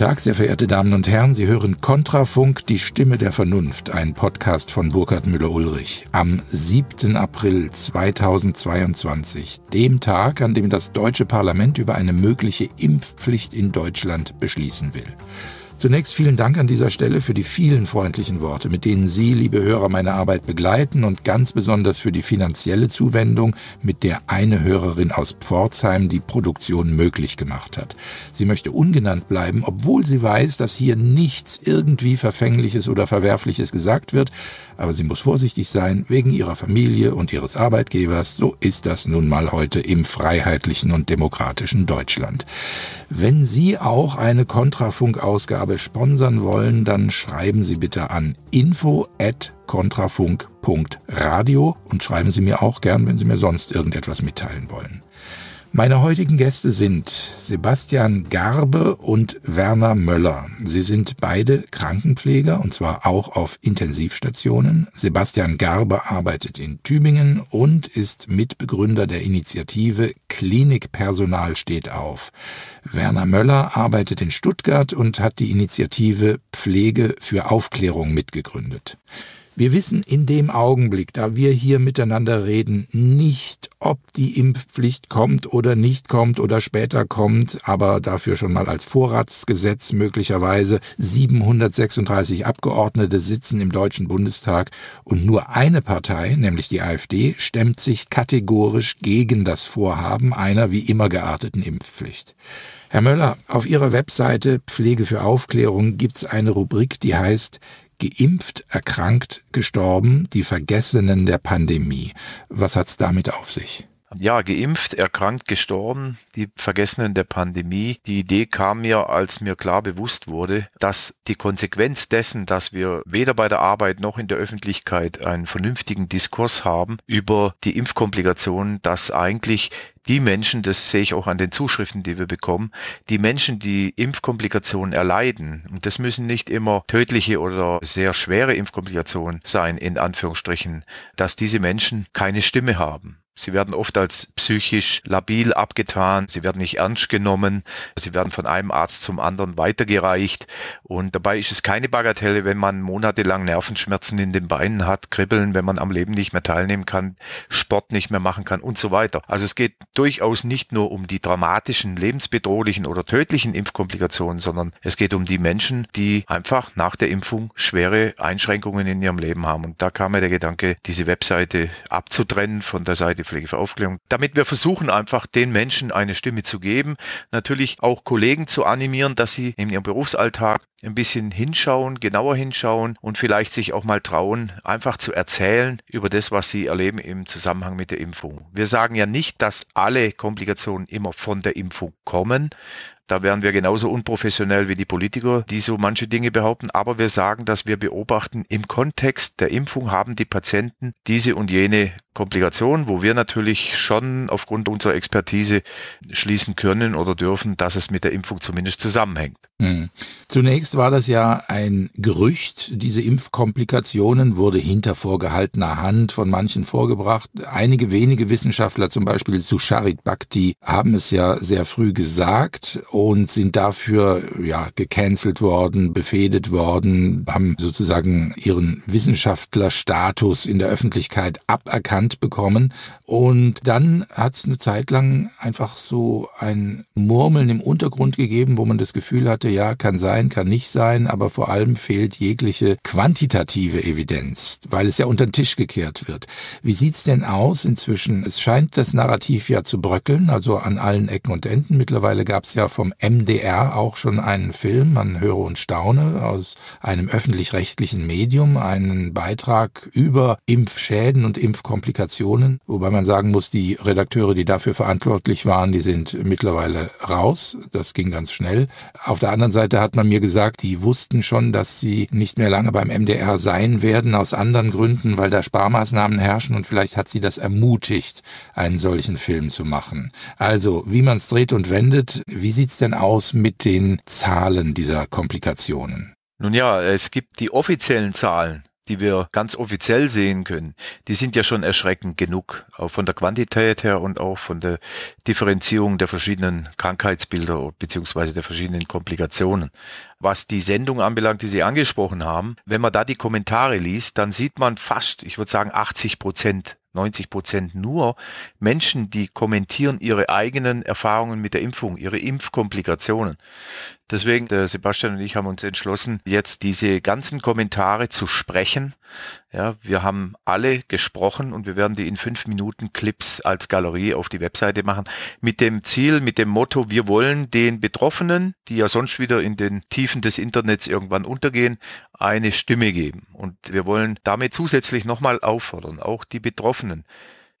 Tag, sehr verehrte Damen und Herren. Sie hören Kontrafunk, die Stimme der Vernunft, ein Podcast von Burkhard Müller-Ulrich. Am 7. April 2022, dem Tag, an dem das deutsche Parlament über eine mögliche Impfpflicht in Deutschland beschließen will. Zunächst vielen Dank an dieser Stelle für die vielen freundlichen Worte, mit denen Sie, liebe Hörer, meine Arbeit begleiten und ganz besonders für die finanzielle Zuwendung, mit der eine Hörerin aus Pforzheim die Produktion möglich gemacht hat. Sie möchte ungenannt bleiben, obwohl sie weiß, dass hier nichts irgendwie Verfängliches oder Verwerfliches gesagt wird, aber sie muss vorsichtig sein, wegen ihrer Familie und ihres Arbeitgebers, so ist das nun mal heute im freiheitlichen und demokratischen Deutschland. Wenn Sie auch eine Kontrafunk-Ausgabe sponsern wollen, dann schreiben Sie bitte an info at kontrafunk.radio und schreiben Sie mir auch gern, wenn Sie mir sonst irgendetwas mitteilen wollen. Meine heutigen Gäste sind Sebastian Garbe und Werner Möller. Sie sind beide Krankenpfleger und zwar auch auf Intensivstationen. Sebastian Garbe arbeitet in Tübingen und ist Mitbegründer der Initiative Klinikpersonal steht auf. Werner Möller arbeitet in Stuttgart und hat die Initiative Pflege für Aufklärung mitgegründet. Wir wissen in dem Augenblick, da wir hier miteinander reden, nicht, ob die Impfpflicht kommt oder nicht kommt oder später kommt, aber dafür schon mal als Vorratsgesetz möglicherweise 736 Abgeordnete sitzen im Deutschen Bundestag und nur eine Partei, nämlich die AfD, stemmt sich kategorisch gegen das Vorhaben einer wie immer gearteten Impfpflicht. Herr Möller, auf Ihrer Webseite Pflege für Aufklärung gibt's eine Rubrik, die heißt geimpft, erkrankt, gestorben, die Vergessenen der Pandemie. Was hat's damit auf sich? Ja, geimpft, erkrankt, gestorben, die Vergessenen der Pandemie. Die Idee kam mir, als mir klar bewusst wurde, dass die Konsequenz dessen, dass wir weder bei der Arbeit noch in der Öffentlichkeit einen vernünftigen Diskurs haben über die Impfkomplikationen, dass eigentlich die Menschen, das sehe ich auch an den Zuschriften, die wir bekommen, die Menschen, die Impfkomplikationen erleiden, und das müssen nicht immer tödliche oder sehr schwere Impfkomplikationen sein, in Anführungsstrichen, dass diese Menschen keine Stimme haben. Sie werden oft als psychisch labil abgetan, sie werden nicht ernst genommen, sie werden von einem Arzt zum anderen weitergereicht und dabei ist es keine Bagatelle, wenn man monatelang Nervenschmerzen in den Beinen hat, Kribbeln, wenn man am Leben nicht mehr teilnehmen kann, Sport nicht mehr machen kann und so weiter. Also es geht durchaus nicht nur um die dramatischen, lebensbedrohlichen oder tödlichen Impfkomplikationen, sondern es geht um die Menschen, die einfach nach der Impfung schwere Einschränkungen in ihrem Leben haben. Und da kam mir der Gedanke, diese Webseite abzutrennen von der Seite Pflege für Aufklärung, damit wir versuchen einfach den Menschen eine Stimme zu geben, natürlich auch Kollegen zu animieren, dass sie in ihrem Berufsalltag ein bisschen hinschauen, genauer hinschauen und vielleicht sich auch mal trauen, einfach zu erzählen über das, was sie erleben im Zusammenhang mit der Impfung. Wir sagen ja nicht, dass alle Komplikationen immer von der Impfung kommen. Da wären wir genauso unprofessionell wie die Politiker, die so manche Dinge behaupten. Aber wir sagen, dass wir beobachten, im Kontext der Impfung haben die Patienten diese und jene Komplikation, wo wir natürlich schon aufgrund unserer Expertise schließen können oder dürfen, dass es mit der Impfung zumindest zusammenhängt. Hm. Zunächst war das ja ein Gerücht. Diese Impfkomplikationen wurde hinter vorgehaltener Hand von manchen vorgebracht. Einige wenige Wissenschaftler, zum Beispiel zu Charit Bhakti, haben es ja sehr früh gesagt und sind dafür ja gecancelt worden, befehdet worden, haben sozusagen ihren Wissenschaftlerstatus in der Öffentlichkeit aberkannt bekommen. Und dann hat es eine Zeit lang einfach so ein Murmeln im Untergrund gegeben, wo man das Gefühl hatte, ja, kann sein, kann nicht sein, aber vor allem fehlt jegliche quantitative Evidenz, weil es ja unter den Tisch gekehrt wird. Wie sieht's denn aus inzwischen? Es scheint das Narrativ ja zu bröckeln, also an allen Ecken und Enden. Mittlerweile gab es ja vom MDR auch schon einen Film, man höre und staune, aus einem öffentlich-rechtlichen Medium, einen Beitrag über Impfschäden und Impfkomplikationen, wobei man sagen muss, die Redakteure, die dafür verantwortlich waren, die sind mittlerweile raus. Das ging ganz schnell. Auf der anderen Seite hat man mir gesagt, die wussten schon, dass sie nicht mehr lange beim MDR sein werden, aus anderen Gründen, weil da Sparmaßnahmen herrschen und vielleicht hat sie das ermutigt, einen solchen Film zu machen. Also, wie man es dreht und wendet, wie sieht's denn aus mit den Zahlen dieser Komplikationen? Nun ja, es gibt die offiziellen Zahlen die wir ganz offiziell sehen können, die sind ja schon erschreckend genug, auch von der Quantität her und auch von der Differenzierung der verschiedenen Krankheitsbilder beziehungsweise der verschiedenen Komplikationen. Was die Sendung anbelangt, die Sie angesprochen haben, wenn man da die Kommentare liest, dann sieht man fast, ich würde sagen 80 Prozent 90 Prozent nur Menschen, die kommentieren ihre eigenen Erfahrungen mit der Impfung, ihre Impfkomplikationen. Deswegen, der Sebastian und ich haben uns entschlossen, jetzt diese ganzen Kommentare zu sprechen. Ja, wir haben alle gesprochen und wir werden die in fünf Minuten Clips als Galerie auf die Webseite machen. Mit dem Ziel, mit dem Motto, wir wollen den Betroffenen, die ja sonst wieder in den Tiefen des Internets irgendwann untergehen, eine Stimme geben. Und wir wollen damit zusätzlich nochmal auffordern, auch die Betroffenen,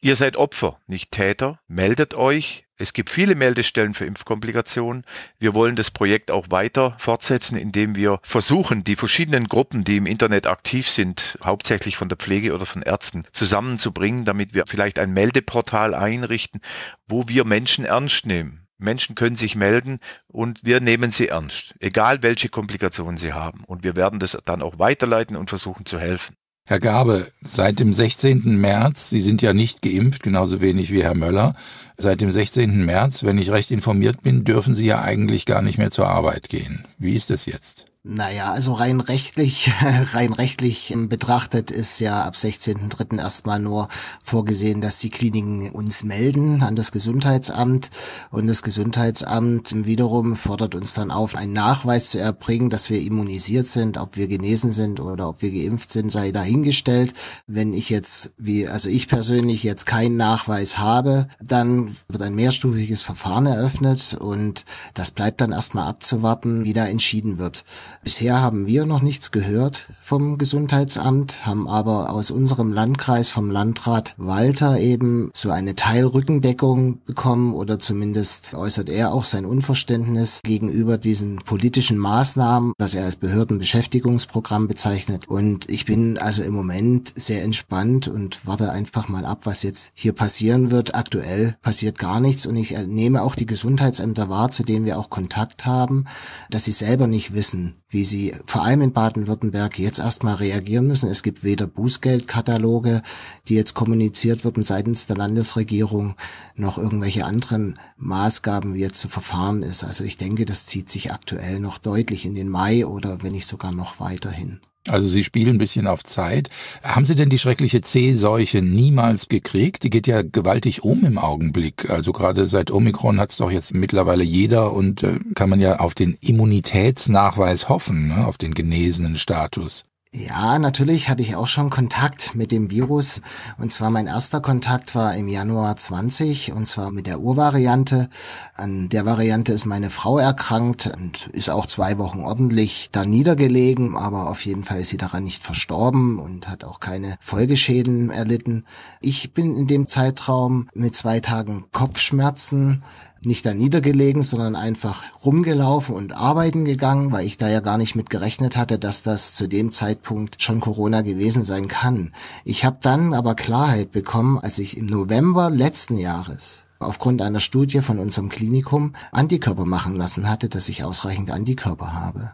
Ihr seid Opfer, nicht Täter. Meldet euch. Es gibt viele Meldestellen für Impfkomplikationen. Wir wollen das Projekt auch weiter fortsetzen, indem wir versuchen, die verschiedenen Gruppen, die im Internet aktiv sind, hauptsächlich von der Pflege oder von Ärzten, zusammenzubringen, damit wir vielleicht ein Meldeportal einrichten, wo wir Menschen ernst nehmen. Menschen können sich melden und wir nehmen sie ernst, egal welche Komplikationen sie haben. Und wir werden das dann auch weiterleiten und versuchen zu helfen. Herr Gabe, seit dem 16. März, Sie sind ja nicht geimpft, genauso wenig wie Herr Möller, seit dem 16. März, wenn ich recht informiert bin, dürfen Sie ja eigentlich gar nicht mehr zur Arbeit gehen. Wie ist es jetzt? Naja, also rein rechtlich, rein rechtlich betrachtet ist ja ab 16.03. erstmal nur vorgesehen, dass die Kliniken uns melden an das Gesundheitsamt und das Gesundheitsamt wiederum fordert uns dann auf, einen Nachweis zu erbringen, dass wir immunisiert sind, ob wir genesen sind oder ob wir geimpft sind, sei dahingestellt. Wenn ich jetzt, wie, also ich persönlich jetzt keinen Nachweis habe, dann wird ein mehrstufiges Verfahren eröffnet und das bleibt dann erstmal abzuwarten, wie da entschieden wird. Bisher haben wir noch nichts gehört vom Gesundheitsamt, haben aber aus unserem Landkreis vom Landrat Walter eben so eine Teilrückendeckung bekommen oder zumindest äußert er auch sein Unverständnis gegenüber diesen politischen Maßnahmen, was er als Behördenbeschäftigungsprogramm bezeichnet. Und ich bin also im Moment sehr entspannt und warte einfach mal ab, was jetzt hier passieren wird. Aktuell passiert gar nichts und ich nehme auch die Gesundheitsämter wahr, zu denen wir auch Kontakt haben, dass sie selber nicht wissen, wie sie vor allem in Baden-Württemberg jetzt erstmal reagieren müssen. Es gibt weder Bußgeldkataloge, die jetzt kommuniziert wurden seitens der Landesregierung, noch irgendwelche anderen Maßgaben, wie jetzt zu verfahren ist. Also ich denke, das zieht sich aktuell noch deutlich in den Mai oder wenn nicht sogar noch weiterhin. Also Sie spielen ein bisschen auf Zeit. Haben Sie denn die schreckliche C-Seuche niemals gekriegt? Die geht ja gewaltig um im Augenblick. Also gerade seit Omikron hat es doch jetzt mittlerweile jeder und äh, kann man ja auf den Immunitätsnachweis hoffen, ne? auf den genesenen Status. Ja, natürlich hatte ich auch schon Kontakt mit dem Virus. Und zwar mein erster Kontakt war im Januar 20 und zwar mit der Urvariante. An der Variante ist meine Frau erkrankt und ist auch zwei Wochen ordentlich da niedergelegen, aber auf jeden Fall ist sie daran nicht verstorben und hat auch keine Folgeschäden erlitten. Ich bin in dem Zeitraum mit zwei Tagen Kopfschmerzen nicht da niedergelegen, sondern einfach rumgelaufen und arbeiten gegangen, weil ich da ja gar nicht mit gerechnet hatte, dass das zu dem Zeitpunkt schon Corona gewesen sein kann. Ich habe dann aber Klarheit bekommen, als ich im November letzten Jahres aufgrund einer Studie von unserem Klinikum Antikörper machen lassen hatte, dass ich ausreichend Antikörper habe.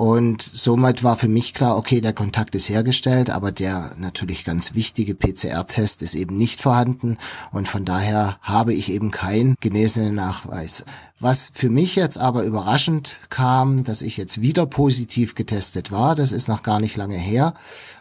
Und somit war für mich klar, okay, der Kontakt ist hergestellt, aber der natürlich ganz wichtige PCR-Test ist eben nicht vorhanden und von daher habe ich eben keinen genesenen Nachweis. Was für mich jetzt aber überraschend kam, dass ich jetzt wieder positiv getestet war, das ist noch gar nicht lange her,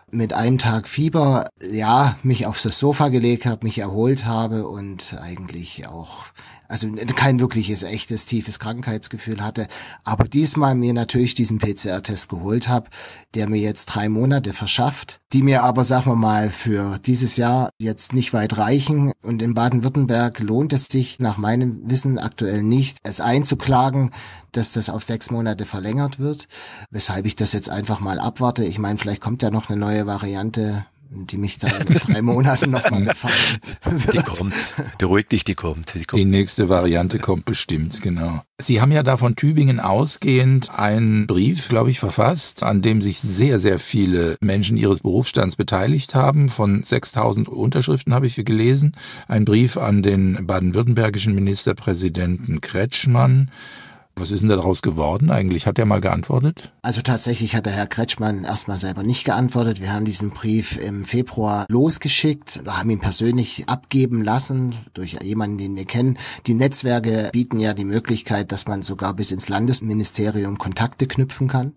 mit einem Tag Fieber, ja, mich auf das Sofa gelegt habe, mich erholt habe und eigentlich auch also kein wirkliches, echtes, tiefes Krankheitsgefühl hatte, aber diesmal mir natürlich diesen PCR-Test geholt habe, der mir jetzt drei Monate verschafft, die mir aber, sagen wir mal, für dieses Jahr jetzt nicht weit reichen. Und in Baden-Württemberg lohnt es sich nach meinem Wissen aktuell nicht, es einzuklagen, dass das auf sechs Monate verlängert wird, weshalb ich das jetzt einfach mal abwarte. Ich meine, vielleicht kommt ja noch eine neue Variante die mich dann in drei Monaten nochmal befangen wird. Die kommt. Beruhig dich, die kommt. die kommt. Die nächste Variante kommt bestimmt, genau. Sie haben ja da von Tübingen ausgehend einen Brief, glaube ich, verfasst, an dem sich sehr, sehr viele Menschen ihres Berufsstands beteiligt haben. Von 6000 Unterschriften habe ich gelesen. Ein Brief an den baden-württembergischen Ministerpräsidenten Kretschmann Was ist denn daraus geworden eigentlich? Hat er mal geantwortet? Also tatsächlich hat der Herr Kretschmann erstmal selber nicht geantwortet. Wir haben diesen Brief im Februar losgeschickt, haben ihn persönlich abgeben lassen durch jemanden, den wir kennen. Die Netzwerke bieten ja die Möglichkeit, dass man sogar bis ins Landesministerium Kontakte knüpfen kann.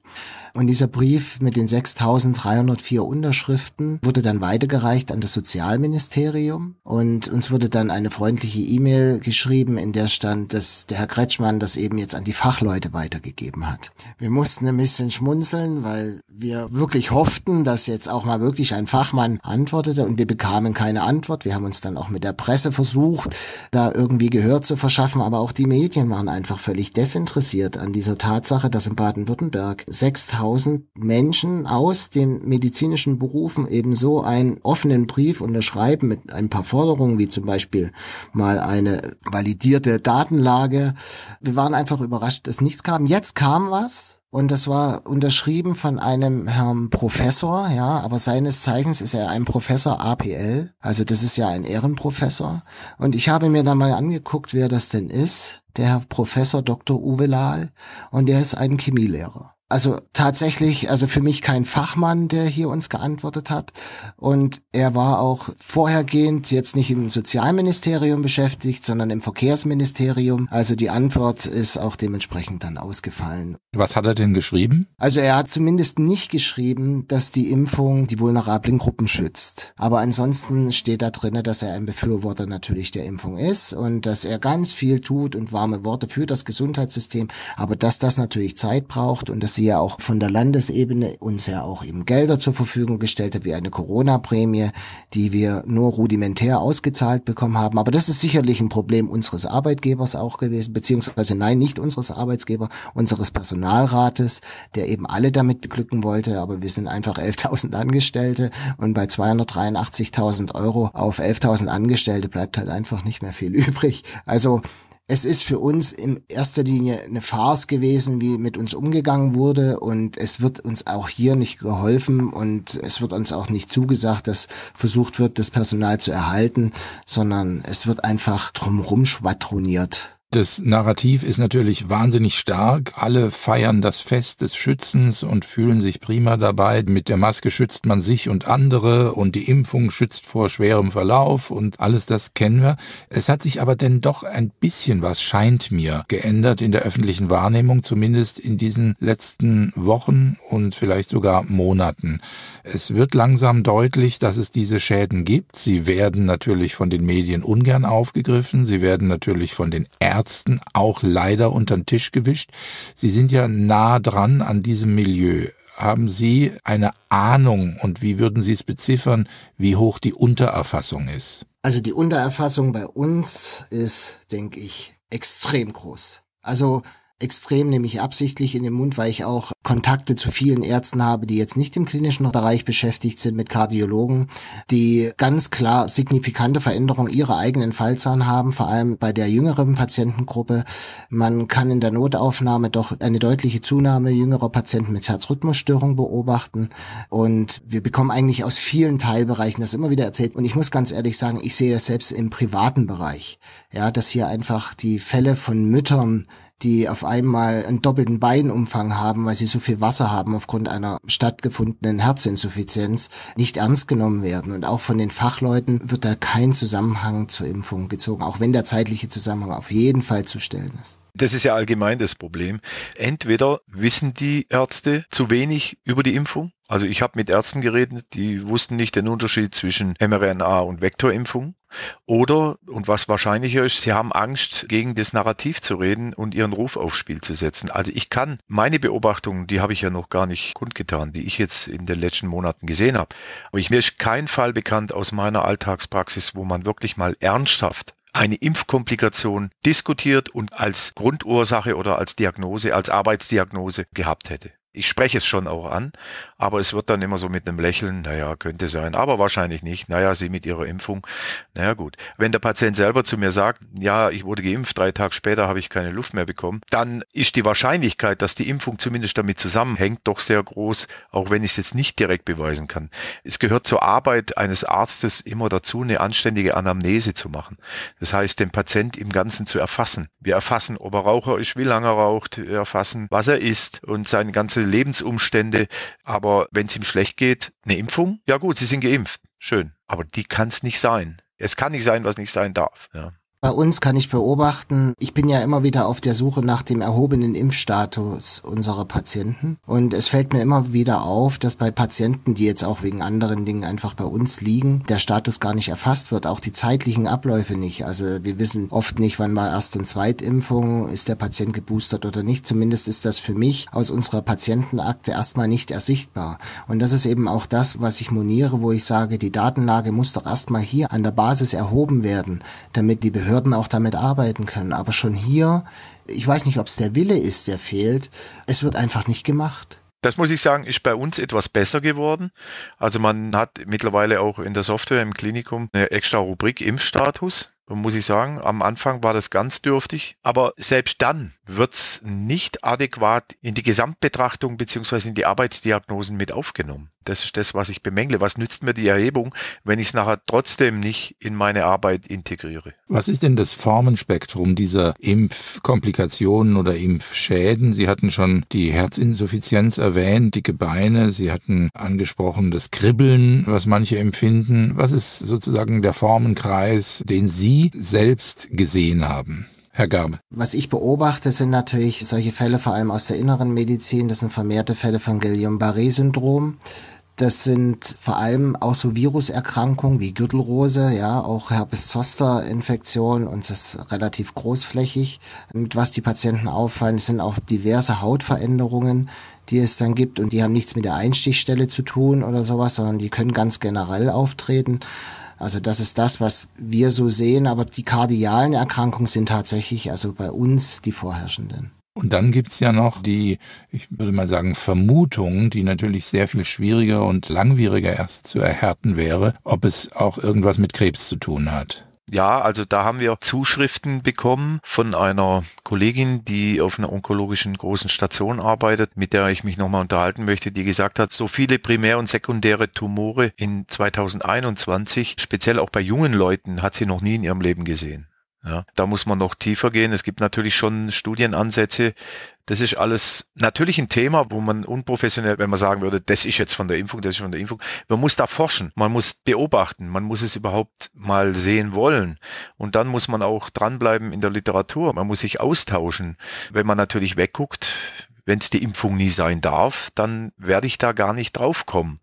Und dieser Brief mit den 6.304 Unterschriften wurde dann weitergereicht an das Sozialministerium und uns wurde dann eine freundliche E-Mail geschrieben, in der stand, dass der Herr Kretschmann das eben jetzt an die Fachleute weitergegeben hat. Wir mussten ein bisschen schmunzeln, weil wir wirklich hofften, dass jetzt auch mal wirklich ein Fachmann antwortete und wir bekamen keine Antwort. Wir haben uns dann auch mit der Presse versucht, da irgendwie Gehör zu verschaffen, aber auch die Medien waren einfach völlig desinteressiert an dieser Tatsache, dass in Baden-Württemberg 6000 1000 Menschen aus den medizinischen Berufen ebenso einen offenen Brief unterschreiben mit ein paar Forderungen, wie zum Beispiel mal eine validierte Datenlage. Wir waren einfach überrascht, dass nichts kam. Jetzt kam was. Und das war unterschrieben von einem Herrn Professor, ja, aber seines Zeichens ist er ein Professor APL, also das ist ja ein Ehrenprofessor. Und ich habe mir dann mal angeguckt, wer das denn ist, der Herr Professor Dr. Uwe Lahl, und der ist ein Chemielehrer also tatsächlich, also für mich kein Fachmann, der hier uns geantwortet hat. Und er war auch vorhergehend jetzt nicht im Sozialministerium beschäftigt, sondern im Verkehrsministerium. Also die Antwort ist auch dementsprechend dann ausgefallen. Was hat er denn geschrieben? Also er hat zumindest nicht geschrieben, dass die Impfung die vulnerablen Gruppen schützt. Aber ansonsten steht da drinne, dass er ein Befürworter natürlich der Impfung ist und dass er ganz viel tut und warme Worte für das Gesundheitssystem. Aber dass das natürlich Zeit braucht und dass sie ja auch von der Landesebene uns ja auch eben Gelder zur Verfügung gestellt hat, wie eine Corona-Prämie, die wir nur rudimentär ausgezahlt bekommen haben. Aber das ist sicherlich ein Problem unseres Arbeitgebers auch gewesen, beziehungsweise nein, nicht unseres Arbeitgeber, unseres Personalrates, der eben alle damit beglücken wollte. Aber wir sind einfach 11.000 Angestellte und bei 283.000 Euro auf 11.000 Angestellte bleibt halt einfach nicht mehr viel übrig. Also es ist für uns in erster Linie eine Farce gewesen, wie mit uns umgegangen wurde und es wird uns auch hier nicht geholfen und es wird uns auch nicht zugesagt, dass versucht wird, das Personal zu erhalten, sondern es wird einfach drumherum schwadroniert. Das Narrativ ist natürlich wahnsinnig stark. Alle feiern das Fest des Schützens und fühlen sich prima dabei. Mit der Maske schützt man sich und andere und die Impfung schützt vor schwerem Verlauf und alles das kennen wir. Es hat sich aber denn doch ein bisschen was, scheint mir, geändert in der öffentlichen Wahrnehmung, zumindest in diesen letzten Wochen und vielleicht sogar Monaten. Es wird langsam deutlich, dass es diese Schäden gibt. Sie werden natürlich von den Medien ungern aufgegriffen. Sie werden natürlich von den Ärzten auch leider unter den Tisch gewischt. Sie sind ja nah dran an diesem Milieu. Haben Sie eine Ahnung und wie würden Sie es beziffern, wie hoch die Untererfassung ist? Also die Untererfassung bei uns ist, denke ich, extrem groß. Also extrem nehme ich absichtlich in den Mund, weil ich auch Kontakte zu vielen Ärzten habe, die jetzt nicht im klinischen Bereich beschäftigt sind mit Kardiologen, die ganz klar signifikante Veränderungen ihrer eigenen Fallzahlen haben, vor allem bei der jüngeren Patientengruppe. Man kann in der Notaufnahme doch eine deutliche Zunahme jüngerer Patienten mit Herzrhythmusstörung beobachten. Und wir bekommen eigentlich aus vielen Teilbereichen das immer wieder erzählt. Und ich muss ganz ehrlich sagen, ich sehe das selbst im privaten Bereich, ja, dass hier einfach die Fälle von Müttern die auf einmal einen doppelten Beinumfang haben, weil sie so viel Wasser haben aufgrund einer stattgefundenen Herzinsuffizienz, nicht ernst genommen werden. Und auch von den Fachleuten wird da kein Zusammenhang zur Impfung gezogen, auch wenn der zeitliche Zusammenhang auf jeden Fall zu stellen ist. Das ist ja allgemein das Problem. Entweder wissen die Ärzte zu wenig über die Impfung. Also ich habe mit Ärzten geredet, die wussten nicht den Unterschied zwischen mRNA und Vektorimpfung. Oder, und was wahrscheinlicher ist, sie haben Angst, gegen das Narrativ zu reden und ihren Ruf aufs Spiel zu setzen. Also ich kann meine Beobachtungen, die habe ich ja noch gar nicht kundgetan, die ich jetzt in den letzten Monaten gesehen habe. Aber ich, mir ist kein Fall bekannt aus meiner Alltagspraxis, wo man wirklich mal ernsthaft eine Impfkomplikation diskutiert und als Grundursache oder als Diagnose, als Arbeitsdiagnose gehabt hätte. Ich spreche es schon auch an, aber es wird dann immer so mit einem Lächeln, naja, könnte sein, aber wahrscheinlich nicht. Naja, Sie mit Ihrer Impfung, naja gut. Wenn der Patient selber zu mir sagt, ja, ich wurde geimpft, drei Tage später habe ich keine Luft mehr bekommen, dann ist die Wahrscheinlichkeit, dass die Impfung zumindest damit zusammenhängt, doch sehr groß, auch wenn ich es jetzt nicht direkt beweisen kann. Es gehört zur Arbeit eines Arztes immer dazu, eine anständige Anamnese zu machen. Das heißt, den Patient im Ganzen zu erfassen. Wir erfassen, ob er Raucher ist, wie lange er raucht, wir erfassen, was er isst und seine ganze Lebensumstände. Aber wenn es ihm schlecht geht, eine Impfung? Ja gut, Sie sind geimpft. Schön. Aber die kann es nicht sein. Es kann nicht sein, was nicht sein darf. Ja. Bei uns kann ich beobachten, ich bin ja immer wieder auf der Suche nach dem erhobenen Impfstatus unserer Patienten. Und es fällt mir immer wieder auf, dass bei Patienten, die jetzt auch wegen anderen Dingen einfach bei uns liegen, der Status gar nicht erfasst wird, auch die zeitlichen Abläufe nicht. Also wir wissen oft nicht, wann war Erst- und Zweitimpfung, ist der Patient geboostert oder nicht. Zumindest ist das für mich aus unserer Patientenakte erstmal nicht ersichtbar. Und das ist eben auch das, was ich moniere, wo ich sage, die Datenlage muss doch erstmal hier an der Basis erhoben werden, damit die Behörden Behörden auch damit arbeiten können. Aber schon hier, ich weiß nicht, ob es der Wille ist, der fehlt. Es wird einfach nicht gemacht. Das muss ich sagen, ist bei uns etwas besser geworden. Also man hat mittlerweile auch in der Software im Klinikum eine extra Rubrik Impfstatus muss ich sagen. Am Anfang war das ganz dürftig, aber selbst dann wird es nicht adäquat in die Gesamtbetrachtung beziehungsweise in die Arbeitsdiagnosen mit aufgenommen. Das ist das, was ich bemängle. Was nützt mir die Erhebung, wenn ich es nachher trotzdem nicht in meine Arbeit integriere? Was ist denn das Formenspektrum dieser Impfkomplikationen oder Impfschäden? Sie hatten schon die Herzinsuffizienz erwähnt, dicke Beine. Sie hatten angesprochen das Kribbeln, was manche empfinden. Was ist sozusagen der Formenkreis, den Sie selbst gesehen haben? Herr Gabe. Was ich beobachte, sind natürlich solche Fälle vor allem aus der inneren Medizin. Das sind vermehrte Fälle von Guillain-Barré-Syndrom. Das sind vor allem auch so Viruserkrankungen wie Gürtelrose, ja, auch Herpes-Zoster-Infektion und das ist relativ großflächig. Mit was die Patienten auffallen, sind auch diverse Hautveränderungen, die es dann gibt und die haben nichts mit der Einstichstelle zu tun oder sowas, sondern die können ganz generell auftreten. Also das ist das, was wir so sehen, aber die kardialen Erkrankungen sind tatsächlich also bei uns die vorherrschenden. Und dann gibt's ja noch die, ich würde mal sagen, Vermutung, die natürlich sehr viel schwieriger und langwieriger erst zu erhärten wäre, ob es auch irgendwas mit Krebs zu tun hat. Ja, also da haben wir Zuschriften bekommen von einer Kollegin, die auf einer onkologischen großen Station arbeitet, mit der ich mich nochmal unterhalten möchte, die gesagt hat, so viele primär- und sekundäre Tumore in 2021, speziell auch bei jungen Leuten, hat sie noch nie in ihrem Leben gesehen. Ja, da muss man noch tiefer gehen. Es gibt natürlich schon Studienansätze. Das ist alles natürlich ein Thema, wo man unprofessionell, wenn man sagen würde, das ist jetzt von der Impfung, das ist von der Impfung. Man muss da forschen, man muss beobachten, man muss es überhaupt mal sehen wollen. Und dann muss man auch dranbleiben in der Literatur. Man muss sich austauschen. Wenn man natürlich wegguckt, wenn es die Impfung nie sein darf, dann werde ich da gar nicht draufkommen.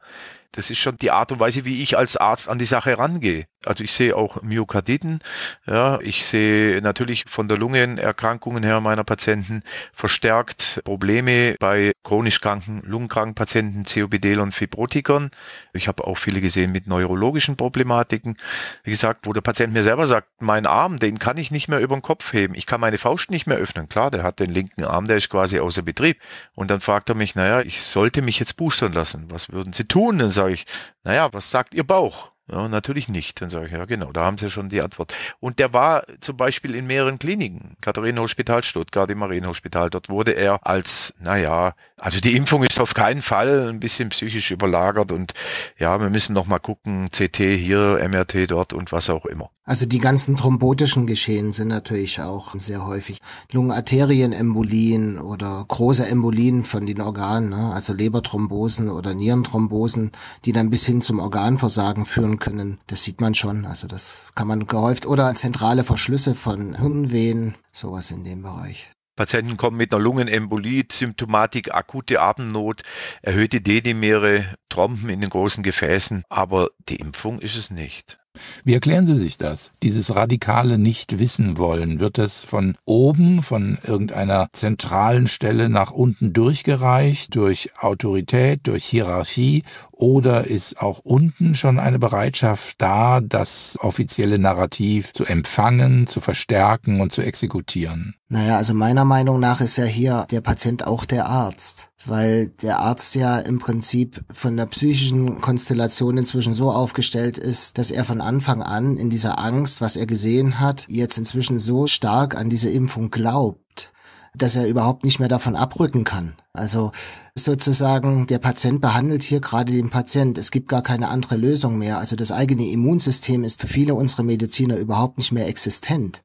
Das ist schon die Art und Weise, wie ich als Arzt an die Sache rangehe. Also ich sehe auch Myokarditen. Ja, ich sehe natürlich von der Lungenerkrankungen her meiner Patienten verstärkt Probleme bei chronisch kranken, lungenkranken Patienten, COPD und Fibrotikern. Ich habe auch viele gesehen mit neurologischen Problematiken. Wie gesagt, wo der Patient mir selber sagt, mein Arm, den kann ich nicht mehr über den Kopf heben. Ich kann meine Faust nicht mehr öffnen. Klar, der hat den linken Arm, der ist quasi außer Betrieb. Und dann fragt er mich, naja, ich sollte mich jetzt boostern lassen. Was würden Sie tun? Dann sage ich, naja, was sagt Ihr Bauch? Ja, natürlich nicht. Dann sage ich, ja genau, da haben Sie schon die Antwort. Und der war zum Beispiel in mehreren Kliniken, Katharinenhospital Stuttgart, im Marienhospital. Dort wurde er als, naja, also die Impfung ist auf keinen Fall ein bisschen psychisch überlagert und ja, wir müssen noch mal gucken, CT hier, MRT dort und was auch immer. Also die ganzen thrombotischen Geschehen sind natürlich auch sehr häufig. Lungenarterienembolien oder große Embolien von den Organen, ne? also Leberthrombosen oder Nierenthrombosen, die dann bis hin zum Organversagen führen können. Das sieht man schon. Also das kann man gehäuft. Oder zentrale Verschlüsse von Hirnvenen, sowas in dem Bereich. Patienten kommen mit einer Lungenembolie, Symptomatik, akute Atemnot, erhöhte D-Dimere, Trompen in den großen Gefäßen, aber die Impfung ist es nicht. Wie erklären Sie sich das? Dieses radikale nicht wissen wollen, wird das von oben, von irgendeiner zentralen Stelle nach unten durchgereicht, durch Autorität, durch Hierarchie, oder ist auch unten schon eine Bereitschaft da, das offizielle Narrativ zu empfangen, zu verstärken und zu exekutieren? Naja, also meiner Meinung nach ist ja hier der Patient auch der Arzt. Weil der Arzt ja im Prinzip von der psychischen Konstellation inzwischen so aufgestellt ist, dass er von Anfang an in dieser Angst, was er gesehen hat, jetzt inzwischen so stark an diese Impfung glaubt, dass er überhaupt nicht mehr davon abrücken kann. Also sozusagen, der Patient behandelt hier gerade den Patient. Es gibt gar keine andere Lösung mehr. Also das eigene Immunsystem ist für viele unserer Mediziner überhaupt nicht mehr existent.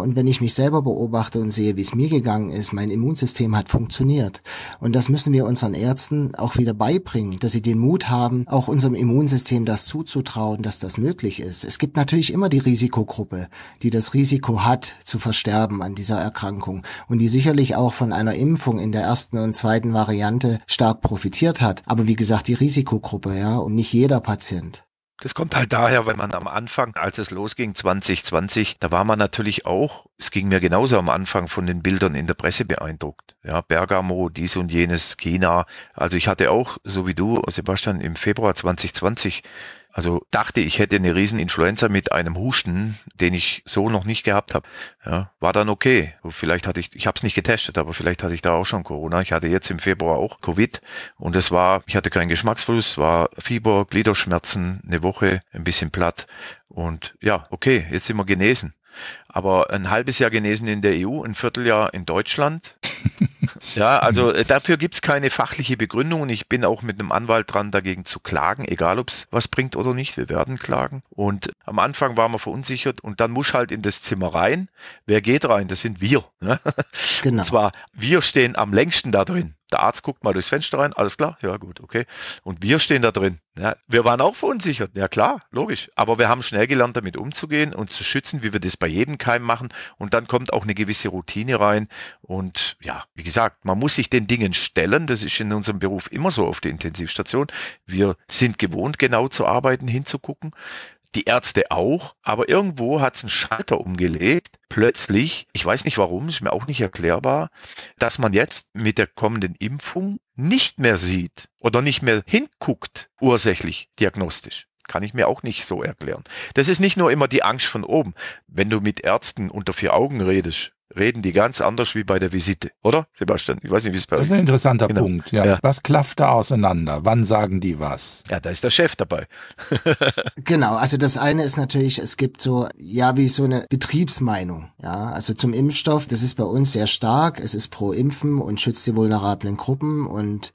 Und wenn ich mich selber beobachte und sehe, wie es mir gegangen ist, mein Immunsystem hat funktioniert. Und das müssen wir unseren Ärzten auch wieder beibringen, dass sie den Mut haben, auch unserem Immunsystem das zuzutrauen, dass das möglich ist. Es gibt natürlich immer die Risikogruppe, die das Risiko hat, zu versterben an dieser Erkrankung und die sicherlich auch von einer Impfung in der ersten und zweiten Variante stark profitiert hat. Aber wie gesagt, die Risikogruppe, ja, und nicht jeder Patient. Das kommt halt daher, weil man am Anfang, als es losging 2020, da war man natürlich auch, es ging mir genauso am Anfang von den Bildern in der Presse beeindruckt. Ja, Bergamo, dies und jenes, China. Also ich hatte auch, so wie du, Sebastian, im Februar 2020 also dachte, ich hätte eine Rieseninfluenza mit einem Husten, den ich so noch nicht gehabt habe. Ja, war dann okay. Vielleicht hatte ich, ich habe es nicht getestet, aber vielleicht hatte ich da auch schon Corona. Ich hatte jetzt im Februar auch Covid und es war, ich hatte keinen Geschmacksverlust, war Fieber, Gliederschmerzen, eine Woche, ein bisschen platt und ja, okay, jetzt sind wir genesen. Aber ein halbes Jahr genesen in der EU, ein Vierteljahr in Deutschland. Ja, also äh, dafür gibt es keine fachliche Begründung und ich bin auch mit einem Anwalt dran, dagegen zu klagen, egal ob es was bringt oder nicht. Wir werden klagen. Und am Anfang waren wir verunsichert und dann muss halt in das Zimmer rein. Wer geht rein? Das sind wir. Ne? Genau. Und zwar, wir stehen am längsten da drin. Der Arzt guckt mal durchs Fenster rein, alles klar, ja gut, okay. Und wir stehen da drin. Ja, wir waren auch verunsichert, ja klar, logisch. Aber wir haben schnell gelernt, damit umzugehen und zu schützen, wie wir das bei jedem Keim machen. Und dann kommt auch eine gewisse Routine rein. Und ja, wie gesagt, man muss sich den Dingen stellen. Das ist in unserem Beruf immer so auf der Intensivstation. Wir sind gewohnt, genau zu arbeiten, hinzugucken die Ärzte auch, aber irgendwo hat es einen Schalter umgelegt, plötzlich, ich weiß nicht warum, ist mir auch nicht erklärbar, dass man jetzt mit der kommenden Impfung nicht mehr sieht oder nicht mehr hinguckt, ursächlich, diagnostisch. Kann ich mir auch nicht so erklären. Das ist nicht nur immer die Angst von oben. Wenn du mit Ärzten unter vier Augen redest, reden die ganz anders wie bei der Visite, oder, Sebastian? Ich weiß nicht, wie es bei euch ist. Das ist ein interessanter genau. Punkt, ja. ja. Was klafft da auseinander? Wann sagen die was? Ja, da ist der Chef dabei. genau, also das eine ist natürlich, es gibt so, ja, wie so eine Betriebsmeinung, ja, also zum Impfstoff, das ist bei uns sehr stark, es ist pro Impfen und schützt die vulnerablen Gruppen und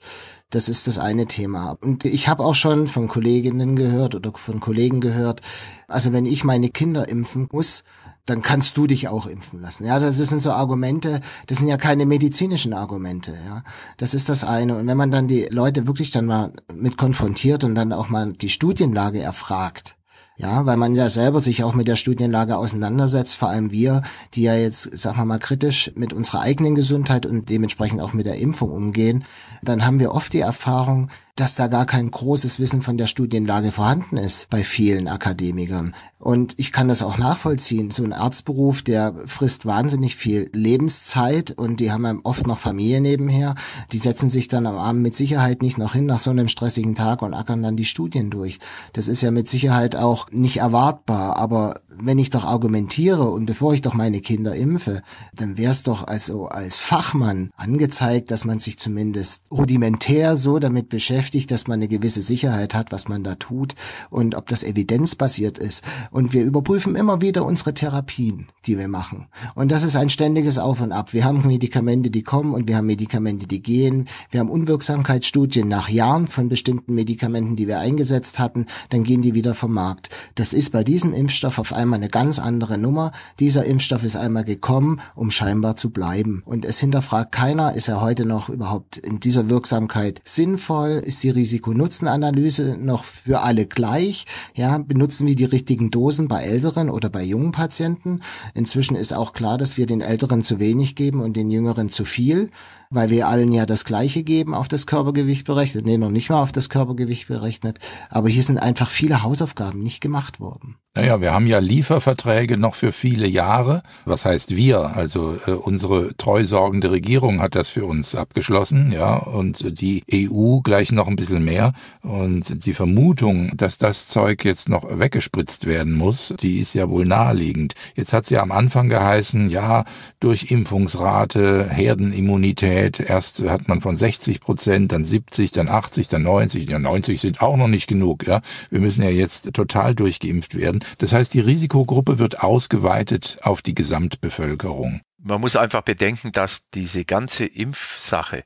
das ist das eine Thema. Und ich habe auch schon von Kolleginnen gehört oder von Kollegen gehört, also wenn ich meine Kinder impfen muss, dann kannst du dich auch impfen lassen. Ja, das sind so Argumente, das sind ja keine medizinischen Argumente, ja. Das ist das eine. Und wenn man dann die Leute wirklich dann mal mit konfrontiert und dann auch mal die Studienlage erfragt, ja, weil man ja selber sich auch mit der Studienlage auseinandersetzt, vor allem wir, die ja jetzt, sagen wir mal, kritisch mit unserer eigenen Gesundheit und dementsprechend auch mit der Impfung umgehen, dann haben wir oft die Erfahrung, dass da gar kein großes Wissen von der Studienlage vorhanden ist bei vielen Akademikern. Und ich kann das auch nachvollziehen. So ein Arztberuf, der frisst wahnsinnig viel Lebenszeit und die haben oft noch Familie nebenher. Die setzen sich dann am Abend mit Sicherheit nicht noch hin nach so einem stressigen Tag und ackern dann die Studien durch. Das ist ja mit Sicherheit auch nicht erwartbar. Aber wenn ich doch argumentiere und bevor ich doch meine Kinder impfe, dann wäre es doch also als Fachmann angezeigt, dass man sich zumindest rudimentär so damit beschäftigt, dass man eine gewisse Sicherheit hat, was man da tut und ob das evidenzbasiert ist. Und wir überprüfen immer wieder unsere Therapien, die wir machen. Und das ist ein ständiges Auf und Ab. Wir haben Medikamente, die kommen und wir haben Medikamente, die gehen. Wir haben Unwirksamkeitsstudien nach Jahren von bestimmten Medikamenten, die wir eingesetzt hatten, dann gehen die wieder vom Markt. Das ist bei diesem Impfstoff auf einmal eine ganz andere Nummer. Dieser Impfstoff ist einmal gekommen, um scheinbar zu bleiben. Und es hinterfragt keiner, ist er heute noch überhaupt in dieser Wirksamkeit sinnvoll? Ist die Risiko-Nutzen-Analyse noch für alle gleich? Ja, benutzen wir die richtigen Dosen bei älteren oder bei jungen Patienten? Inzwischen ist auch klar, dass wir den Älteren zu wenig geben und den Jüngeren zu viel weil wir allen ja das Gleiche geben auf das Körpergewicht berechnet. Nee, noch nicht mal auf das Körpergewicht berechnet. Aber hier sind einfach viele Hausaufgaben nicht gemacht worden. Naja, wir haben ja Lieferverträge noch für viele Jahre. Was heißt wir? Also äh, unsere treusorgende Regierung hat das für uns abgeschlossen, ja, und die EU gleich noch ein bisschen mehr. Und die Vermutung, dass das Zeug jetzt noch weggespritzt werden muss, die ist ja wohl naheliegend. Jetzt hat es ja am Anfang geheißen, ja, durch Impfungsrate, Herdenimmunität, Immunität. Erst hat man von 60 Prozent, dann 70, dann 80, dann 90. Ja, 90 sind auch noch nicht genug. Ja, wir müssen ja jetzt total durchgeimpft werden. Das heißt, die Risikogruppe wird ausgeweitet auf die Gesamtbevölkerung. Man muss einfach bedenken, dass diese ganze Impfsache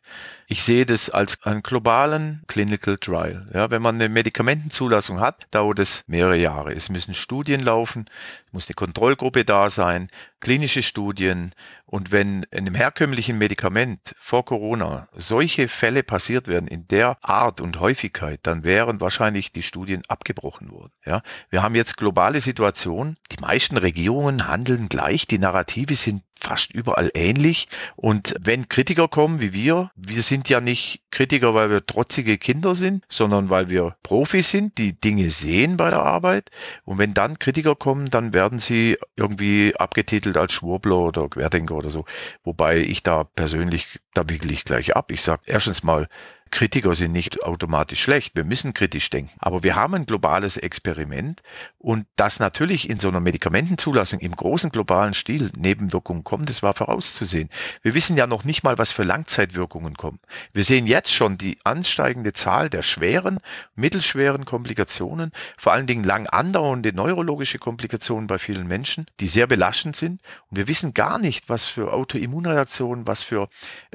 ich sehe das als einen globalen Clinical Trial. Ja, wenn man eine Medikamentenzulassung hat, dauert es mehrere Jahre. Es müssen Studien laufen, muss eine Kontrollgruppe da sein, klinische Studien. Und wenn in einem herkömmlichen Medikament vor Corona solche Fälle passiert werden in der Art und Häufigkeit, dann wären wahrscheinlich die Studien abgebrochen worden. Ja, wir haben jetzt globale Situationen. Die meisten Regierungen handeln gleich. Die Narrative sind fast überall ähnlich. Und wenn Kritiker kommen wie wir, wir sind sind ja nicht Kritiker, weil wir trotzige Kinder sind, sondern weil wir Profis sind, die Dinge sehen bei der Arbeit. Und wenn dann Kritiker kommen, dann werden sie irgendwie abgetitelt als Schwurbler oder Querdenker oder so. Wobei ich da persönlich, da wickel ich gleich ab. Ich sage erstens mal, Kritiker sind nicht automatisch schlecht. Wir müssen kritisch denken. Aber wir haben ein globales Experiment und dass natürlich in so einer Medikamentenzulassung im großen globalen Stil Nebenwirkungen kommen, das war vorauszusehen. Wir wissen ja noch nicht mal, was für Langzeitwirkungen kommen. Wir sehen jetzt schon die ansteigende Zahl der schweren, mittelschweren Komplikationen, vor allen Dingen lang andauernde neurologische Komplikationen bei vielen Menschen, die sehr belastend sind. Und wir wissen gar nicht, was für Autoimmunreaktionen, was für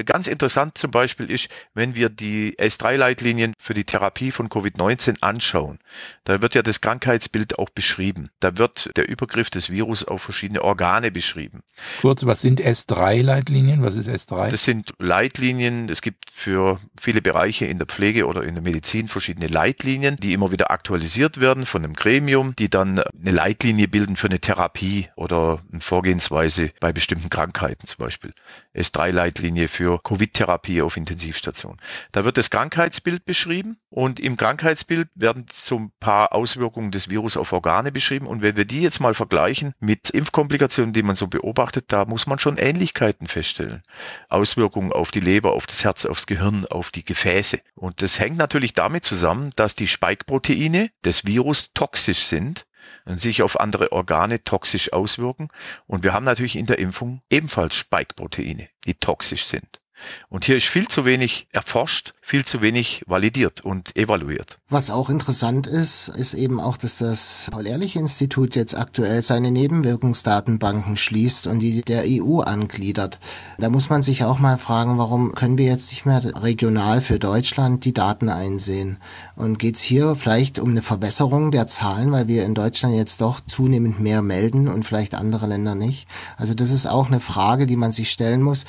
ganz interessant zum Beispiel ist, wenn wir die die S3-Leitlinien für die Therapie von Covid-19 anschauen, da wird ja das Krankheitsbild auch beschrieben. Da wird der Übergriff des Virus auf verschiedene Organe beschrieben. Kurz, was sind S3-Leitlinien? Was ist S3? Das sind Leitlinien. Es gibt für viele Bereiche in der Pflege oder in der Medizin verschiedene Leitlinien, die immer wieder aktualisiert werden von einem Gremium, die dann eine Leitlinie bilden für eine Therapie oder eine Vorgehensweise bei bestimmten Krankheiten zum Beispiel. S3-Leitlinie für Covid-Therapie auf Intensivstation. Da wird wird das Krankheitsbild beschrieben und im Krankheitsbild werden so ein paar Auswirkungen des Virus auf Organe beschrieben. Und wenn wir die jetzt mal vergleichen mit Impfkomplikationen, die man so beobachtet, da muss man schon Ähnlichkeiten feststellen. Auswirkungen auf die Leber, auf das Herz, aufs Gehirn, auf die Gefäße. Und das hängt natürlich damit zusammen, dass die Spike-Proteine des Virus toxisch sind und sich auf andere Organe toxisch auswirken. Und wir haben natürlich in der Impfung ebenfalls Spike-Proteine, die toxisch sind. Und hier ist viel zu wenig erforscht, viel zu wenig validiert und evaluiert. Was auch interessant ist, ist eben auch, dass das Paul-Ehrlich-Institut jetzt aktuell seine Nebenwirkungsdatenbanken schließt und die der EU angliedert. Da muss man sich auch mal fragen, warum können wir jetzt nicht mehr regional für Deutschland die Daten einsehen? Und geht es hier vielleicht um eine Verbesserung der Zahlen, weil wir in Deutschland jetzt doch zunehmend mehr melden und vielleicht andere Länder nicht? Also das ist auch eine Frage, die man sich stellen muss.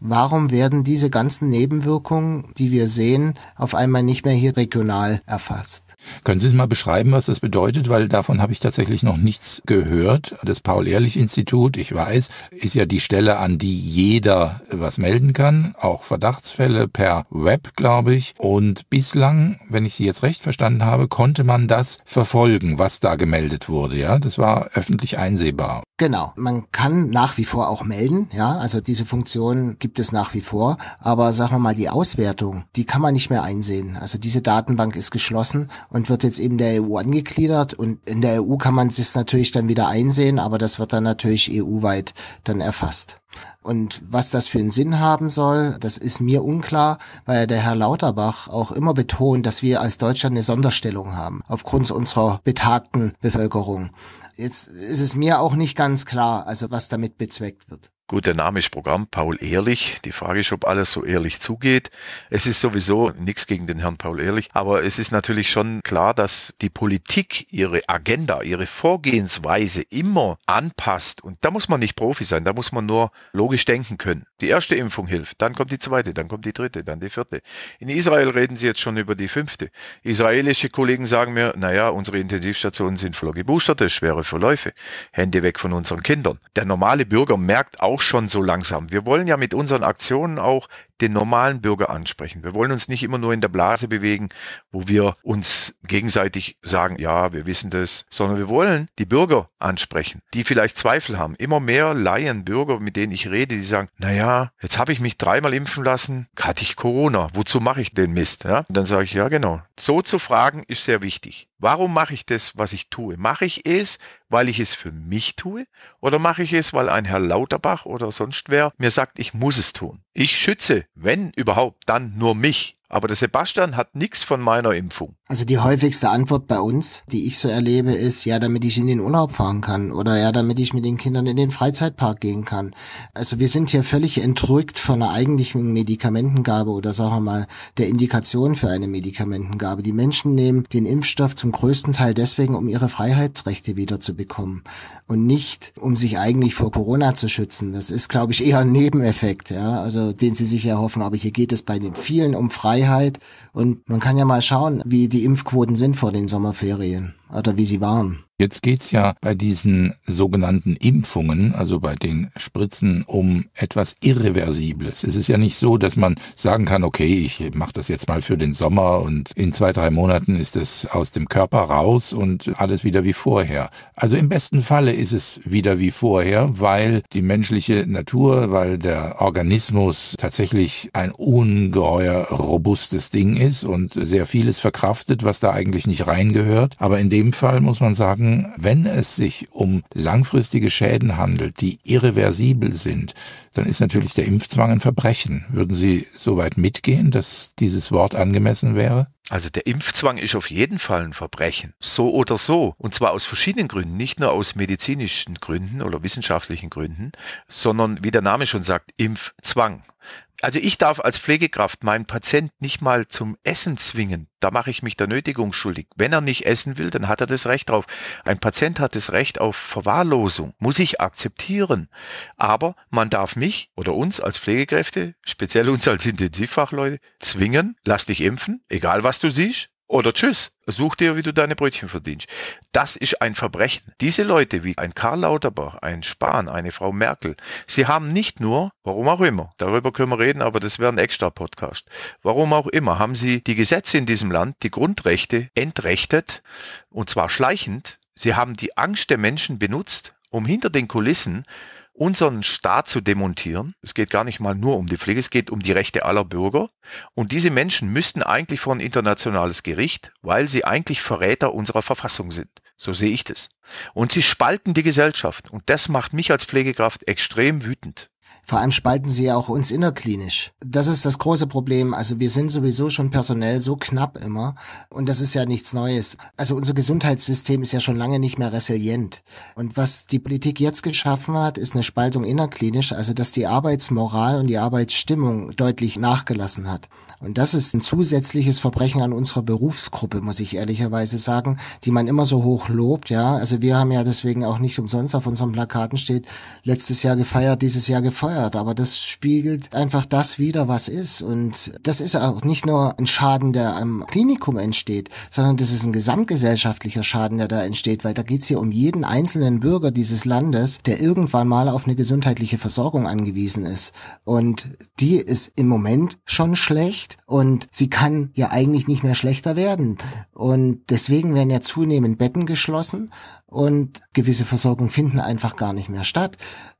Warum werden diese ganzen Nebenwirkungen, die wir sehen, auf einmal nicht mehr hier regional erfasst? Können Sie es mal beschreiben, was das bedeutet? Weil davon habe ich tatsächlich noch nichts gehört. Das Paul-Ehrlich-Institut, ich weiß, ist ja die Stelle, an die jeder was melden kann, auch Verdachtsfälle per Web, glaube ich. Und bislang, wenn ich Sie jetzt recht verstanden habe, konnte man das verfolgen, was da gemeldet wurde. Ja, das war öffentlich einsehbar. Genau. Man kann nach wie vor auch melden. Ja, also diese Funktion gibt es nach wie vor. Aber sagen wir mal, die Auswertung, die kann man nicht mehr einsehen. Also diese Datenbank ist geschlossen und wird jetzt eben der EU angegliedert. Und in der EU kann man es natürlich dann wieder einsehen, aber das wird dann natürlich EU-weit dann erfasst. Und was das für einen Sinn haben soll, das ist mir unklar, weil der Herr Lauterbach auch immer betont, dass wir als Deutschland eine Sonderstellung haben, aufgrund unserer betagten Bevölkerung. Jetzt ist es mir auch nicht ganz klar, also was damit bezweckt wird. Gut, der Name ist Programm, Paul Ehrlich. Die Frage ist, ob alles so ehrlich zugeht. Es ist sowieso nichts gegen den Herrn Paul Ehrlich, aber es ist natürlich schon klar, dass die Politik ihre Agenda, ihre Vorgehensweise immer anpasst. Und da muss man nicht Profi sein, da muss man nur logisch denken können. Die erste Impfung hilft, dann kommt die zweite, dann kommt die dritte, dann die vierte. In Israel reden sie jetzt schon über die fünfte. Israelische Kollegen sagen mir, naja, unsere Intensivstationen sind voller Geboosterte, schwere Verläufe. Hände weg von unseren Kindern. Der normale Bürger merkt auch, auch schon so langsam. Wir wollen ja mit unseren Aktionen auch den normalen Bürger ansprechen. Wir wollen uns nicht immer nur in der Blase bewegen, wo wir uns gegenseitig sagen, ja, wir wissen das, sondern wir wollen die Bürger ansprechen, die vielleicht Zweifel haben. Immer mehr Laien, Bürger, mit denen ich rede, die sagen, na ja, jetzt habe ich mich dreimal impfen lassen, hatte ich Corona, wozu mache ich den Mist? Ja? Und dann sage ich, ja genau. So zu fragen ist sehr wichtig. Warum mache ich das, was ich tue? Mache ich es, weil ich es für mich tue? Oder mache ich es, weil ein Herr Lauterbach oder sonst wer mir sagt, ich muss es tun? Ich schütze Wenn überhaupt, dann nur mich. Aber der Sebastian hat nichts von meiner Impfung. Also die häufigste Antwort bei uns, die ich so erlebe, ist ja, damit ich in den Urlaub fahren kann oder ja, damit ich mit den Kindern in den Freizeitpark gehen kann. Also wir sind hier völlig entrückt von einer eigentlichen Medikamentengabe oder sagen wir mal der Indikation für eine Medikamentengabe. Die Menschen nehmen den Impfstoff zum größten Teil deswegen, um ihre Freiheitsrechte wiederzubekommen und nicht, um sich eigentlich vor Corona zu schützen. Das ist, glaube ich, eher ein Nebeneffekt, ja, also den sie sich erhoffen. Aber hier geht es bei den vielen um Freiheit Freiheit. Und man kann ja mal schauen, wie die Impfquoten sind vor den Sommerferien oder wie sie waren. Jetzt geht's ja bei diesen sogenannten Impfungen, also bei den Spritzen, um etwas Irreversibles. Es ist ja nicht so, dass man sagen kann, okay, ich mache das jetzt mal für den Sommer und in zwei, drei Monaten ist es aus dem Körper raus und alles wieder wie vorher. Also im besten Falle ist es wieder wie vorher, weil die menschliche Natur, weil der Organismus tatsächlich ein ungeheuer robustes Ding ist und sehr vieles verkraftet, was da eigentlich nicht reingehört. Aber in dem Fall muss man sagen, sagen, wenn es sich um langfristige Schäden handelt, die irreversibel sind, dann ist natürlich der Impfzwang ein Verbrechen. Würden Sie soweit mitgehen, dass dieses Wort angemessen wäre? Also der Impfzwang ist auf jeden Fall ein Verbrechen. So oder so. Und zwar aus verschiedenen Gründen. Nicht nur aus medizinischen Gründen oder wissenschaftlichen Gründen, sondern wie der Name schon sagt, Impfzwang. Also ich darf als Pflegekraft meinen Patient nicht mal zum Essen zwingen. Da mache ich mich der Nötigung schuldig. Wenn er nicht essen will, dann hat er das Recht drauf. Ein Patient hat das Recht auf Verwahrlosung. Muss ich akzeptieren. Aber man darf mich oder uns als Pflegekräfte, speziell uns als Intensivfachleute, zwingen, lass dich impfen, egal was du siehst. Oder tschüss, such dir, wie du deine Brötchen verdienst. Das ist ein Verbrechen. Diese Leute wie ein Karl Lauterbach, ein Spahn, eine Frau Merkel, sie haben nicht nur, warum auch immer, darüber können wir reden, aber das wäre ein extra Podcast, warum auch immer, haben sie die Gesetze in diesem Land, die Grundrechte entrechtet, und zwar schleichend. Sie haben die Angst der Menschen benutzt, um hinter den Kulissen unseren Staat zu demontieren. Es geht gar nicht mal nur um die Pflege, es geht um die Rechte aller Bürger. Und diese Menschen müssten eigentlich vor ein internationales Gericht, weil sie eigentlich Verräter unserer Verfassung sind. So sehe ich das. Und sie spalten die Gesellschaft. Und das macht mich als Pflegekraft extrem wütend. Vor allem spalten sie ja auch uns innerklinisch. Das ist das große Problem. Also wir sind sowieso schon personell so knapp immer. Und das ist ja nichts Neues. Also unser Gesundheitssystem ist ja schon lange nicht mehr resilient. Und was die Politik jetzt geschaffen hat, ist eine Spaltung innerklinisch. Also dass die Arbeitsmoral und die Arbeitsstimmung deutlich nachgelassen hat. Und das ist ein zusätzliches Verbrechen an unserer Berufsgruppe, muss ich ehrlicherweise sagen, die man immer so hoch lobt, ja. Also wir haben ja deswegen auch nicht umsonst auf unseren Plakaten steht, letztes Jahr gefeiert, dieses Jahr gefeuert. Aber das spiegelt einfach das wieder, was ist. Und das ist auch nicht nur ein Schaden, der am Klinikum entsteht, sondern das ist ein gesamtgesellschaftlicher Schaden, der da entsteht, weil da geht's hier um jeden einzelnen Bürger dieses Landes, der irgendwann mal auf eine gesundheitliche Versorgung angewiesen ist. Und die ist im Moment schon schlecht schlecht und sie kann ja eigentlich nicht mehr schlechter werden. Und deswegen werden ja zunehmend Betten geschlossen und gewisse Versorgungen finden einfach gar nicht mehr statt.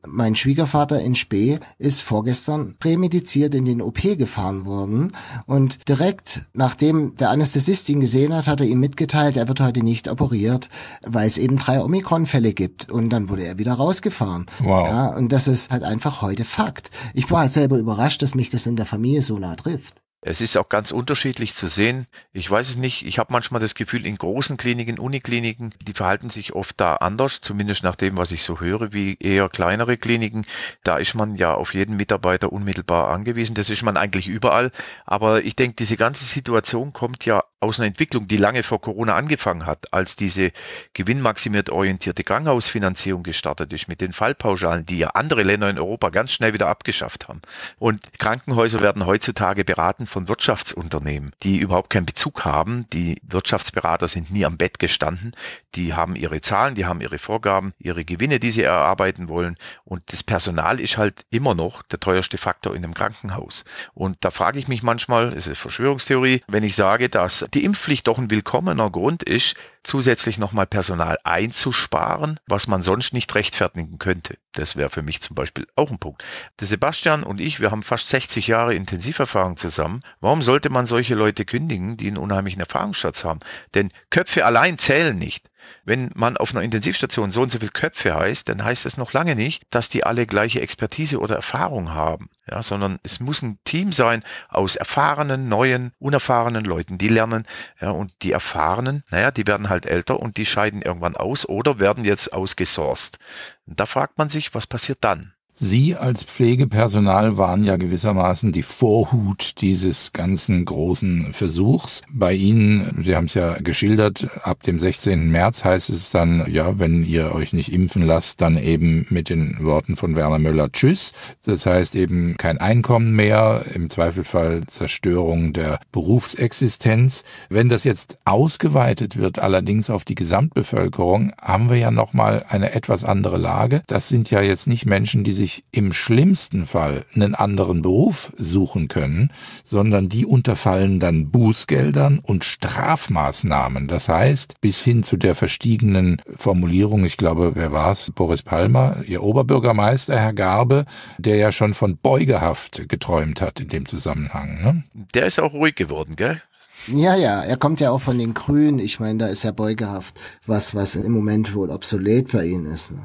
Mein Schwiegervater in Spee ist vorgestern prämediziert in den OP gefahren worden und direkt nachdem der Anästhesist ihn gesehen hat, hat er ihm mitgeteilt, er wird heute nicht operiert, weil es eben drei Omikron-Fälle gibt und dann wurde er wieder rausgefahren. Wow. Ja, und das ist halt einfach heute Fakt. Ich war selber überrascht, dass mich das in der Familie so nah trifft. Es ist auch ganz unterschiedlich zu sehen. Ich weiß es nicht. Ich habe manchmal das Gefühl, in großen Kliniken, Unikliniken, die verhalten sich oft da anders, zumindest nach dem, was ich so höre, wie eher kleinere Kliniken. Da ist man ja auf jeden Mitarbeiter unmittelbar angewiesen. Das ist man eigentlich überall. Aber ich denke, diese ganze Situation kommt ja aus einer Entwicklung, die lange vor Corona angefangen hat, als diese gewinnmaximiert orientierte Krankenhausfinanzierung gestartet ist mit den Fallpauschalen, die ja andere Länder in Europa ganz schnell wieder abgeschafft haben. Und Krankenhäuser werden heutzutage beraten von Wirtschaftsunternehmen, die überhaupt keinen Bezug haben. Die Wirtschaftsberater sind nie am Bett gestanden. Die haben ihre Zahlen, die haben ihre Vorgaben, ihre Gewinne, die sie erarbeiten wollen. Und das Personal ist halt immer noch der teuerste Faktor in einem Krankenhaus. Und da frage ich mich manchmal, das ist Verschwörungstheorie, wenn ich sage, dass die Impfpflicht doch ein willkommener Grund ist, zusätzlich nochmal Personal einzusparen, was man sonst nicht rechtfertigen könnte. Das wäre für mich zum Beispiel auch ein Punkt. Der Sebastian und ich, wir haben fast 60 Jahre Intensiverfahrung zusammen. Warum sollte man solche Leute kündigen, die einen unheimlichen Erfahrungsschatz haben? Denn Köpfe allein zählen nicht. Wenn man auf einer Intensivstation so und so viele Köpfe heißt, dann heißt das noch lange nicht, dass die alle gleiche Expertise oder Erfahrung haben, ja, sondern es muss ein Team sein aus erfahrenen, neuen, unerfahrenen Leuten, die lernen, ja, und die erfahrenen, naja, die werden halt älter und die scheiden irgendwann aus oder werden jetzt ausgesourced. Da fragt man sich, was passiert dann? Sie als Pflegepersonal waren ja gewissermaßen die Vorhut dieses ganzen großen Versuchs. Bei Ihnen, Sie haben es ja geschildert, ab dem 16. März heißt es dann, ja, wenn ihr euch nicht impfen lasst, dann eben mit den Worten von Werner Müller Tschüss. Das heißt eben kein Einkommen mehr, im Zweifelfall Zerstörung der Berufsexistenz. Wenn das jetzt ausgeweitet wird, allerdings auf die Gesamtbevölkerung, haben wir ja nochmal eine etwas andere Lage. Das sind ja jetzt nicht Menschen, die sich sich im schlimmsten Fall einen anderen Beruf suchen können, sondern die unterfallen dann Bußgeldern und Strafmaßnahmen. Das heißt, bis hin zu der verstiegenen Formulierung, ich glaube, wer war es? Boris Palmer, Ihr Oberbürgermeister, Herr Garbe, der ja schon von Beugehaft geträumt hat in dem Zusammenhang. Ne? Der ist auch ruhig geworden, gell? Ja, ja, er kommt ja auch von den Grünen. Ich meine, da ist ja beugehaft, was, was im Moment wohl obsolet bei ihnen ist. Ne?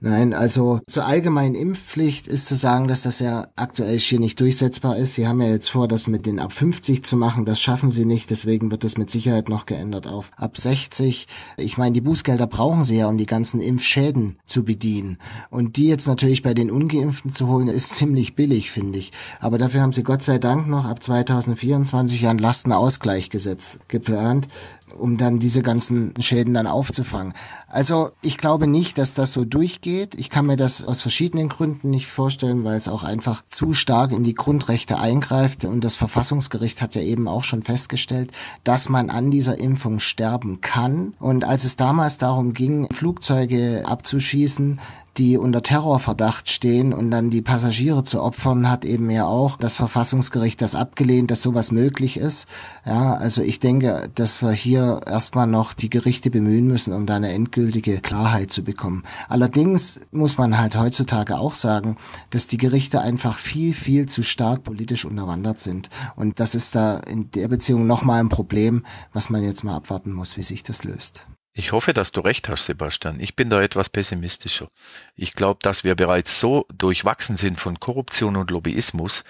Nein, also zur allgemeinen Impfpflicht ist zu sagen, dass das ja aktuell hier nicht durchsetzbar ist. Sie haben ja jetzt vor, das mit den ab 50 zu machen. Das schaffen sie nicht. Deswegen wird das mit Sicherheit noch geändert auf ab 60. Ich meine, die Bußgelder brauchen sie ja, um die ganzen Impfschäden zu bedienen. Und die jetzt natürlich bei den Ungeimpften zu holen, ist ziemlich billig, finde ich. Aber dafür haben sie Gott sei Dank noch ab 2024 einen Lastenausgleich Ausgleichgesetz geplant, um dann diese ganzen Schäden dann aufzufangen. Also ich glaube nicht, dass das so durchgeht. Ich kann mir das aus verschiedenen Gründen nicht vorstellen, weil es auch einfach zu stark in die Grundrechte eingreift. Und das Verfassungsgericht hat ja eben auch schon festgestellt, dass man an dieser Impfung sterben kann. Und als es damals darum ging, Flugzeuge abzuschießen, die unter Terrorverdacht stehen und dann die Passagiere zu opfern, hat eben ja auch das Verfassungsgericht das abgelehnt, dass sowas möglich ist. Ja, also ich denke, dass wir hier erstmal noch die Gerichte bemühen müssen, um da eine endgültige Klarheit zu bekommen. Allerdings muss man halt heutzutage auch sagen, dass die Gerichte einfach viel, viel zu stark politisch unterwandert sind. Und das ist da in der Beziehung nochmal ein Problem, was man jetzt mal abwarten muss, wie sich das löst. Ich hoffe, dass du recht hast, Sebastian. Ich bin da etwas pessimistischer. Ich glaube, dass wir bereits so durchwachsen sind von Korruption und Lobbyismus.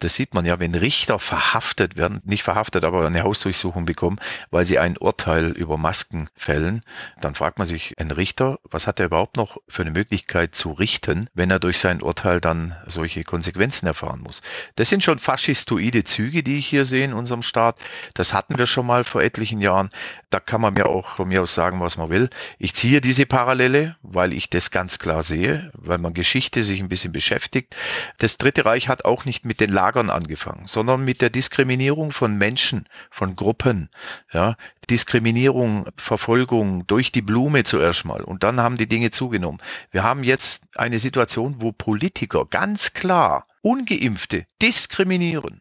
Das sieht man ja, wenn Richter verhaftet werden, nicht verhaftet, aber eine Hausdurchsuchung bekommen, weil sie ein Urteil über Masken fällen. Dann fragt man sich, ein Richter, was hat er überhaupt noch für eine Möglichkeit zu richten, wenn er durch sein Urteil dann solche Konsequenzen erfahren muss? Das sind schon faschistoide Züge, die ich hier sehe in unserem Staat. Das hatten wir schon mal vor etlichen Jahren. Da kann man mir auch von mir aus sagen, was man will. Ich ziehe diese Parallele, weil ich das ganz klar sehe, weil man Geschichte sich ein bisschen beschäftigt. Das Dritte Reich hat auch nicht mit den Lagern angefangen, sondern mit der Diskriminierung von Menschen, von Gruppen. Ja, Diskriminierung, Verfolgung durch die Blume zuerst mal. Und dann haben die Dinge zugenommen. Wir haben jetzt eine Situation, wo Politiker ganz klar Ungeimpfte diskriminieren.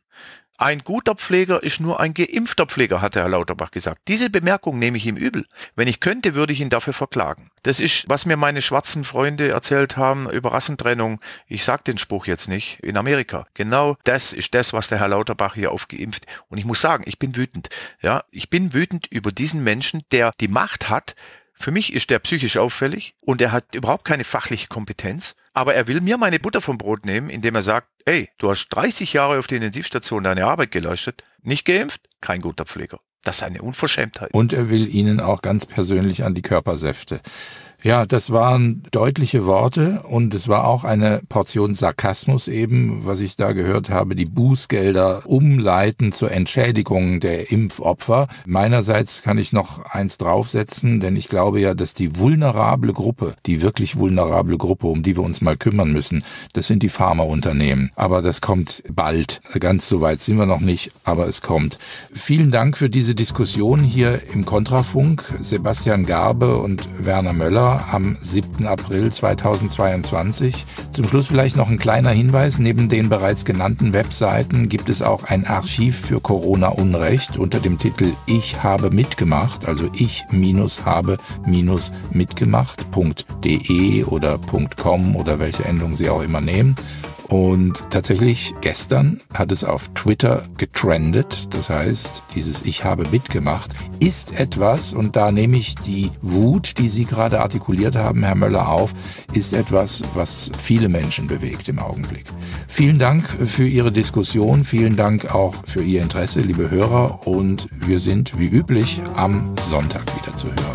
Ein guter Pfleger ist nur ein geimpfter Pfleger, hat Herr Lauterbach gesagt. Diese Bemerkung nehme ich ihm übel. Wenn ich könnte, würde ich ihn dafür verklagen. Das ist, was mir meine schwarzen Freunde erzählt haben über Rassentrennung. Ich sage den Spruch jetzt nicht. In Amerika. Genau das ist das, was der Herr Lauterbach hier aufgeimpft. Und ich muss sagen, ich bin wütend. Ja, ich bin wütend über diesen Menschen, der die Macht hat, für mich ist der psychisch auffällig und er hat überhaupt keine fachliche Kompetenz. Aber er will mir meine Butter vom Brot nehmen, indem er sagt, ey, du hast 30 Jahre auf der Intensivstation deine Arbeit geleistet, nicht geimpft, kein guter Pfleger. Das ist eine Unverschämtheit. Und er will Ihnen auch ganz persönlich an die Körpersäfte. Ja, das waren deutliche Worte und es war auch eine Portion Sarkasmus eben, was ich da gehört habe, die Bußgelder umleiten zur Entschädigung der Impfopfer. Meinerseits kann ich noch eins draufsetzen, denn ich glaube ja, dass die vulnerable Gruppe, die wirklich vulnerable Gruppe, um die wir uns mal kümmern müssen, das sind die Pharmaunternehmen. Aber das kommt bald. Ganz so weit sind wir noch nicht, aber es kommt. Vielen Dank für diese Diskussion hier im Kontrafunk. Sebastian Garbe und Werner Möller am 7. April 2022. Zum Schluss vielleicht noch ein kleiner Hinweis. Neben den bereits genannten Webseiten gibt es auch ein Archiv für Corona-Unrecht unter dem Titel Ich habe mitgemacht, also ich minus habe minus mitgemacht.de oder .com oder welche Endung Sie auch immer nehmen. Und tatsächlich gestern hat es auf Twitter getrendet. Das heißt, dieses Ich habe mitgemacht ist etwas, und da nehme ich die Wut, die Sie gerade artikuliert haben, Herr Möller, auf, ist etwas, was viele Menschen bewegt im Augenblick. Vielen Dank für Ihre Diskussion. Vielen Dank auch für Ihr Interesse, liebe Hörer. Und wir sind wie üblich am Sonntag wieder zu hören.